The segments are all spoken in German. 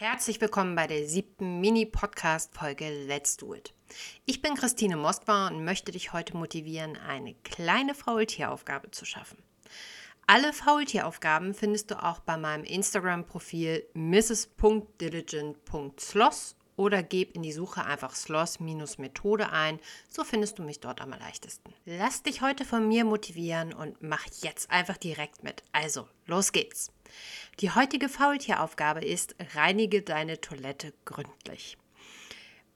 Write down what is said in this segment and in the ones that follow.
Herzlich willkommen bei der siebten Mini-Podcast-Folge Let's Do It. Ich bin Christine Moskwa und möchte dich heute motivieren, eine kleine Faultieraufgabe zu schaffen. Alle Faultieraufgaben findest du auch bei meinem Instagram-Profil mrs.diligent.sloss oder gib in die Suche einfach Sloss-Methode ein. So findest du mich dort am leichtesten. Lass dich heute von mir motivieren und mach jetzt einfach direkt mit. Also, los geht's. Die heutige Faultieraufgabe ist, reinige deine Toilette gründlich.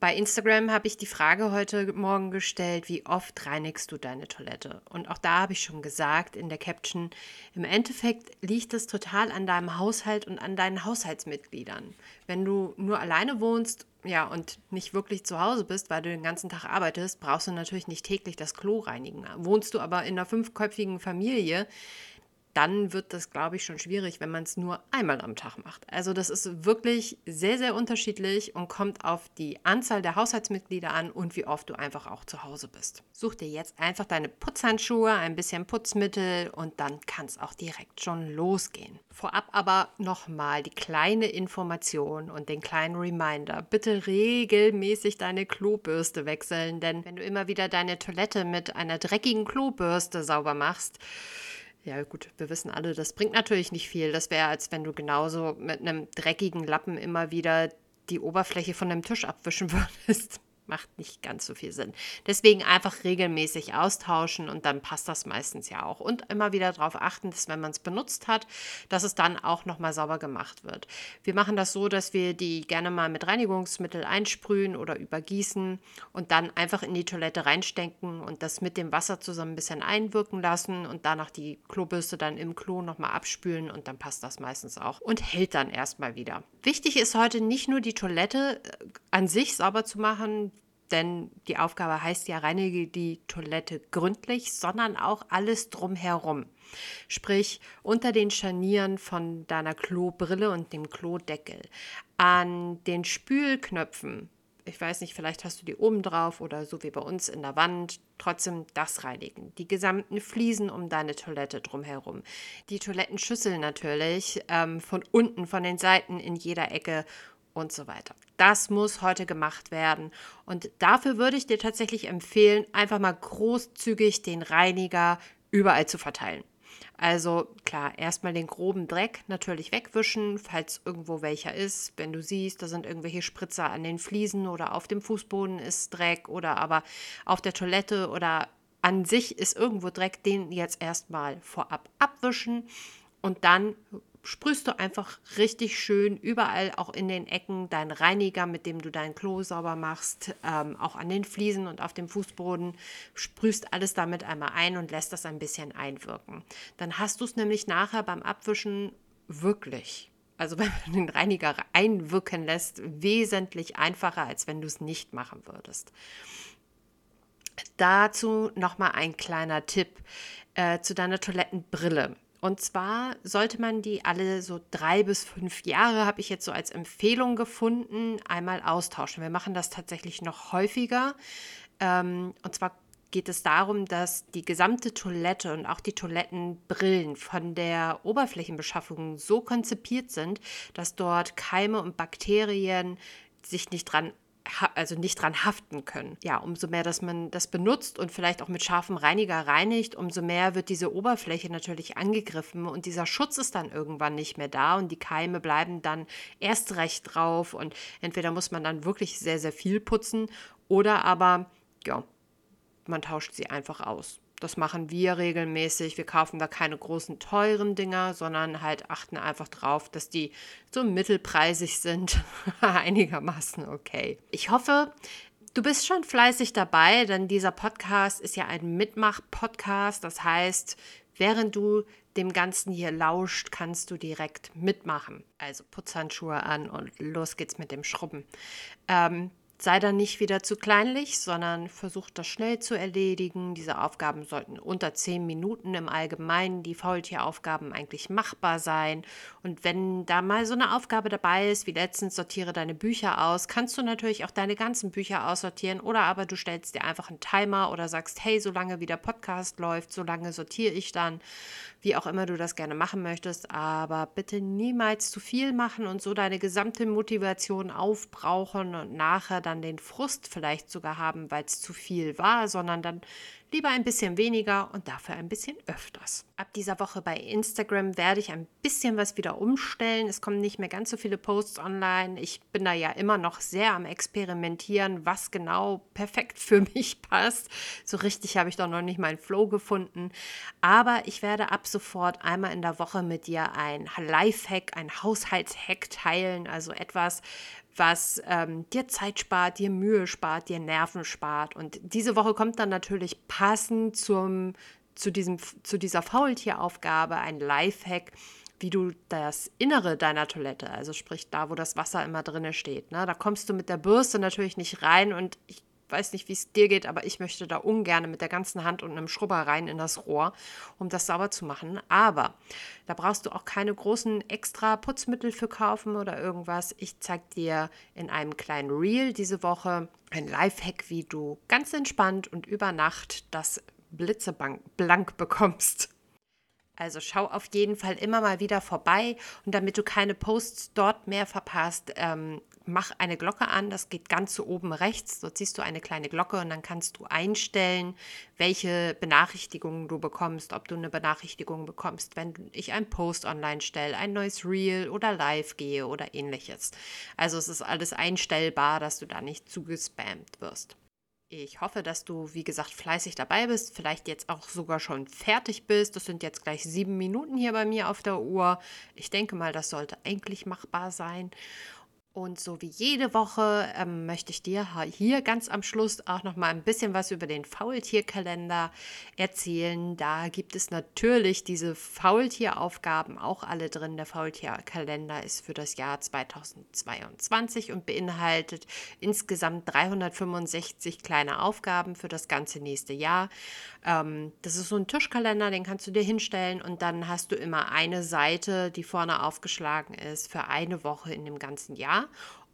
Bei Instagram habe ich die Frage heute Morgen gestellt, wie oft reinigst du deine Toilette? Und auch da habe ich schon gesagt in der Caption, im Endeffekt liegt es total an deinem Haushalt und an deinen Haushaltsmitgliedern. Wenn du nur alleine wohnst, ja, und nicht wirklich zu Hause bist, weil du den ganzen Tag arbeitest, brauchst du natürlich nicht täglich das Klo reinigen. Wohnst du aber in einer fünfköpfigen Familie, dann wird das, glaube ich, schon schwierig, wenn man es nur einmal am Tag macht. Also das ist wirklich sehr, sehr unterschiedlich und kommt auf die Anzahl der Haushaltsmitglieder an und wie oft du einfach auch zu Hause bist. Such dir jetzt einfach deine Putzhandschuhe, ein bisschen Putzmittel und dann kann es auch direkt schon losgehen. Vorab aber nochmal die kleine Information und den kleinen Reminder. Bitte regelmäßig deine Klobürste wechseln, denn wenn du immer wieder deine Toilette mit einer dreckigen Klobürste sauber machst, ja, gut, wir wissen alle, das bringt natürlich nicht viel. Das wäre, als wenn du genauso mit einem dreckigen Lappen immer wieder die Oberfläche von dem Tisch abwischen würdest macht nicht ganz so viel Sinn. Deswegen einfach regelmäßig austauschen und dann passt das meistens ja auch. Und immer wieder darauf achten, dass wenn man es benutzt hat, dass es dann auch nochmal sauber gemacht wird. Wir machen das so, dass wir die gerne mal mit Reinigungsmittel einsprühen oder übergießen und dann einfach in die Toilette reinstecken und das mit dem Wasser zusammen ein bisschen einwirken lassen und danach die Klobürste dann im Klo nochmal abspülen und dann passt das meistens auch und hält dann erstmal wieder. Wichtig ist heute nicht nur die Toilette äh, an sich sauber zu machen, denn die Aufgabe heißt ja, reinige die Toilette gründlich, sondern auch alles drumherum. Sprich, unter den Scharnieren von deiner Klobrille und dem Klodeckel, an den Spülknöpfen, ich weiß nicht, vielleicht hast du die oben drauf oder so wie bei uns in der Wand, trotzdem das reinigen. Die gesamten Fliesen um deine Toilette drumherum. Die Toilettenschüssel natürlich, ähm, von unten, von den Seiten in jeder Ecke und so weiter. Das muss heute gemacht werden. Und dafür würde ich dir tatsächlich empfehlen, einfach mal großzügig den Reiniger überall zu verteilen. Also klar, erstmal den groben Dreck natürlich wegwischen, falls irgendwo welcher ist. Wenn du siehst, da sind irgendwelche Spritzer an den Fliesen oder auf dem Fußboden ist Dreck oder aber auf der Toilette oder an sich ist irgendwo Dreck, den jetzt erstmal vorab abwischen und dann sprühst du einfach richtig schön überall, auch in den Ecken, deinen Reiniger, mit dem du dein Klo sauber machst, ähm, auch an den Fliesen und auf dem Fußboden, sprühst alles damit einmal ein und lässt das ein bisschen einwirken. Dann hast du es nämlich nachher beim Abwischen wirklich. Also wenn du den Reiniger einwirken lässt, wesentlich einfacher, als wenn du es nicht machen würdest. Dazu nochmal ein kleiner Tipp äh, zu deiner Toilettenbrille. Und zwar sollte man die alle so drei bis fünf Jahre, habe ich jetzt so als Empfehlung gefunden, einmal austauschen. Wir machen das tatsächlich noch häufiger. Ähm, und zwar geht es darum, dass die gesamte Toilette und auch die Toilettenbrillen von der Oberflächenbeschaffung so konzipiert sind, dass dort Keime und Bakterien sich nicht dran also nicht dran haften können. Ja, umso mehr, dass man das benutzt und vielleicht auch mit scharfem Reiniger reinigt, umso mehr wird diese Oberfläche natürlich angegriffen und dieser Schutz ist dann irgendwann nicht mehr da und die Keime bleiben dann erst recht drauf und entweder muss man dann wirklich sehr, sehr viel putzen oder aber, ja, man tauscht sie einfach aus. Das machen wir regelmäßig. Wir kaufen da keine großen teuren Dinger, sondern halt achten einfach drauf, dass die so mittelpreisig sind. Einigermaßen okay. Ich hoffe, Du bist schon fleißig dabei, denn dieser Podcast ist ja ein Mitmach-Podcast. Das heißt, während du dem Ganzen hier lauscht, kannst du direkt mitmachen. Also Putzhandschuhe an und los geht's mit dem Schrubben. Ähm, Sei dann nicht wieder zu kleinlich, sondern versuch das schnell zu erledigen. Diese Aufgaben sollten unter zehn Minuten im Allgemeinen, die Faultieraufgaben eigentlich machbar sein. Und wenn da mal so eine Aufgabe dabei ist, wie letztens sortiere deine Bücher aus, kannst du natürlich auch deine ganzen Bücher aussortieren oder aber du stellst dir einfach einen Timer oder sagst, hey, solange wie der Podcast läuft, solange sortiere ich dann. wie auch immer du das gerne machen möchtest, aber bitte niemals zu viel machen und so deine gesamte Motivation aufbrauchen und nachher dann den Frust vielleicht sogar haben, weil es zu viel war, sondern dann Lieber ein bisschen weniger und dafür ein bisschen öfters. Ab dieser Woche bei Instagram werde ich ein bisschen was wieder umstellen. Es kommen nicht mehr ganz so viele Posts online. Ich bin da ja immer noch sehr am Experimentieren, was genau perfekt für mich passt. So richtig habe ich doch noch nicht meinen Flow gefunden. Aber ich werde ab sofort einmal in der Woche mit dir ein Lifehack, ein Haushaltshack teilen. Also etwas, was ähm, dir Zeit spart, dir Mühe spart, dir Nerven spart. Und diese Woche kommt dann natürlich passend zum, zu, diesem, zu dieser Faultieraufgabe ein Lifehack, wie du das Innere deiner Toilette, also sprich da, wo das Wasser immer drinne steht, ne, da kommst du mit der Bürste natürlich nicht rein und ich weiß nicht, wie es dir geht, aber ich möchte da ungern mit der ganzen Hand und einem Schrubber rein in das Rohr, um das sauber zu machen. Aber da brauchst du auch keine großen extra Putzmittel für kaufen oder irgendwas. Ich zeige dir in einem kleinen Reel diese Woche ein Lifehack, wie du ganz entspannt und über Nacht das blitzeblank bekommst. Also schau auf jeden Fall immer mal wieder vorbei und damit du keine Posts dort mehr verpasst, ähm, mach eine Glocke an, das geht ganz zu oben rechts. Dort siehst du eine kleine Glocke und dann kannst du einstellen, welche Benachrichtigungen du bekommst, ob du eine Benachrichtigung bekommst, wenn ich einen Post online stelle, ein neues Reel oder live gehe oder ähnliches. Also es ist alles einstellbar, dass du da nicht zugespammt wirst. Ich hoffe, dass du, wie gesagt, fleißig dabei bist, vielleicht jetzt auch sogar schon fertig bist. Das sind jetzt gleich sieben Minuten hier bei mir auf der Uhr. Ich denke mal, das sollte eigentlich machbar sein. Und so wie jede Woche ähm, möchte ich dir hier ganz am Schluss auch noch mal ein bisschen was über den Faultierkalender erzählen. Da gibt es natürlich diese Faultieraufgaben auch alle drin. Der Faultierkalender ist für das Jahr 2022 und beinhaltet insgesamt 365 kleine Aufgaben für das ganze nächste Jahr. Ähm, das ist so ein Tischkalender, den kannst du dir hinstellen und dann hast du immer eine Seite, die vorne aufgeschlagen ist für eine Woche in dem ganzen Jahr.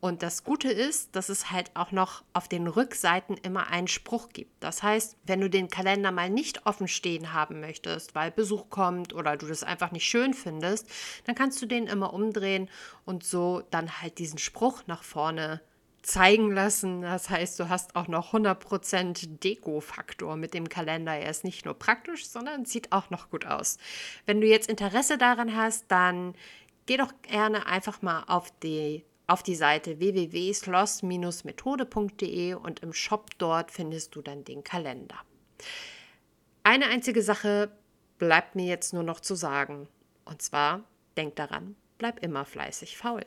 Und das Gute ist, dass es halt auch noch auf den Rückseiten immer einen Spruch gibt. Das heißt, wenn du den Kalender mal nicht offen stehen haben möchtest, weil Besuch kommt oder du das einfach nicht schön findest, dann kannst du den immer umdrehen und so dann halt diesen Spruch nach vorne zeigen lassen. Das heißt, du hast auch noch 100% Deko-Faktor mit dem Kalender. Er ist nicht nur praktisch, sondern sieht auch noch gut aus. Wenn du jetzt Interesse daran hast, dann geh doch gerne einfach mal auf die auf die Seite www.sloss-methode.de und im Shop dort findest du dann den Kalender. Eine einzige Sache bleibt mir jetzt nur noch zu sagen. Und zwar, denk daran, bleib immer fleißig faul.